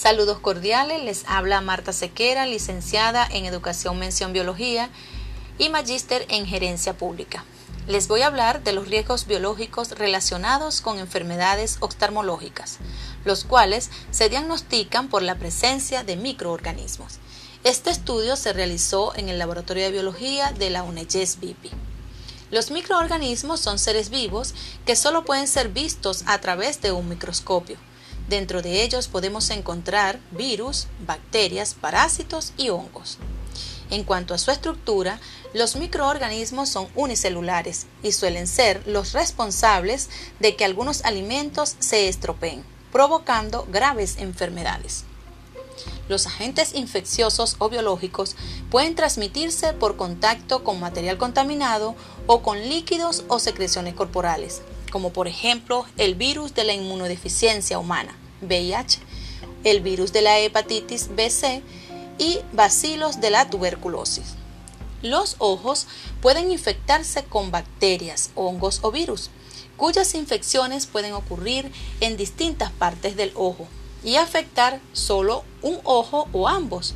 Saludos cordiales, les habla Marta Sequera, licenciada en Educación Mención Biología y magíster en Gerencia Pública. Les voy a hablar de los riesgos biológicos relacionados con enfermedades oftalmológicas, los cuales se diagnostican por la presencia de microorganismos. Este estudio se realizó en el Laboratorio de Biología de la UNEGES. Los microorganismos son seres vivos que solo pueden ser vistos a través de un microscopio. Dentro de ellos podemos encontrar virus, bacterias, parásitos y hongos. En cuanto a su estructura, los microorganismos son unicelulares y suelen ser los responsables de que algunos alimentos se estropeen, provocando graves enfermedades. Los agentes infecciosos o biológicos pueden transmitirse por contacto con material contaminado o con líquidos o secreciones corporales, como por ejemplo el virus de la inmunodeficiencia humana, VIH, el virus de la hepatitis BC y bacilos de la tuberculosis. Los ojos pueden infectarse con bacterias, hongos o virus, cuyas infecciones pueden ocurrir en distintas partes del ojo y afectar solo un ojo o ambos.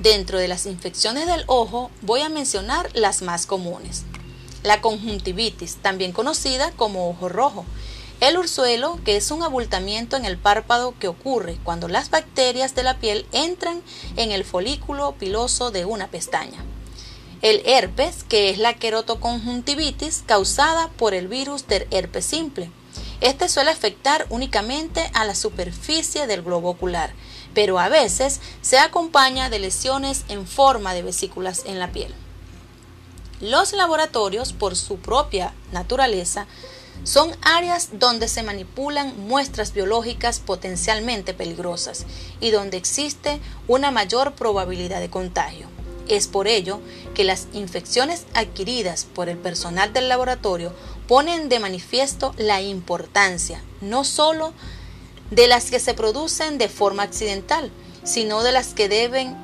Dentro de las infecciones del ojo voy a mencionar las más comunes. La conjuntivitis, también conocida como ojo rojo. El ursuelo, que es un abultamiento en el párpado que ocurre cuando las bacterias de la piel entran en el folículo piloso de una pestaña. El herpes, que es la querotoconjuntivitis causada por el virus del herpes simple. Este suele afectar únicamente a la superficie del globo ocular, pero a veces se acompaña de lesiones en forma de vesículas en la piel. Los laboratorios, por su propia naturaleza, son áreas donde se manipulan muestras biológicas potencialmente peligrosas y donde existe una mayor probabilidad de contagio. Es por ello que las infecciones adquiridas por el personal del laboratorio ponen de manifiesto la importancia no sólo de las que se producen de forma accidental, sino de las que deben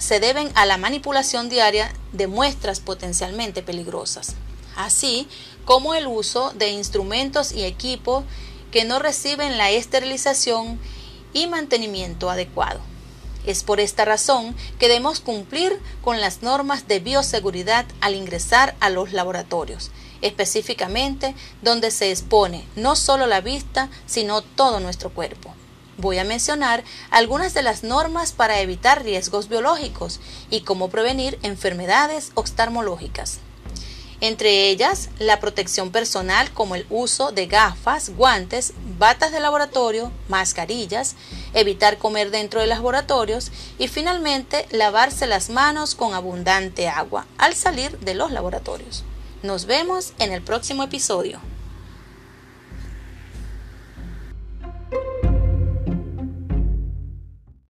se deben a la manipulación diaria de muestras potencialmente peligrosas, así como el uso de instrumentos y equipos que no reciben la esterilización y mantenimiento adecuado. Es por esta razón que debemos cumplir con las normas de bioseguridad al ingresar a los laboratorios, específicamente donde se expone no solo la vista, sino todo nuestro cuerpo. Voy a mencionar algunas de las normas para evitar riesgos biológicos y cómo prevenir enfermedades oftalmológicas entre ellas la protección personal como el uso de gafas, guantes, batas de laboratorio, mascarillas, evitar comer dentro de laboratorios y finalmente lavarse las manos con abundante agua al salir de los laboratorios. Nos vemos en el próximo episodio.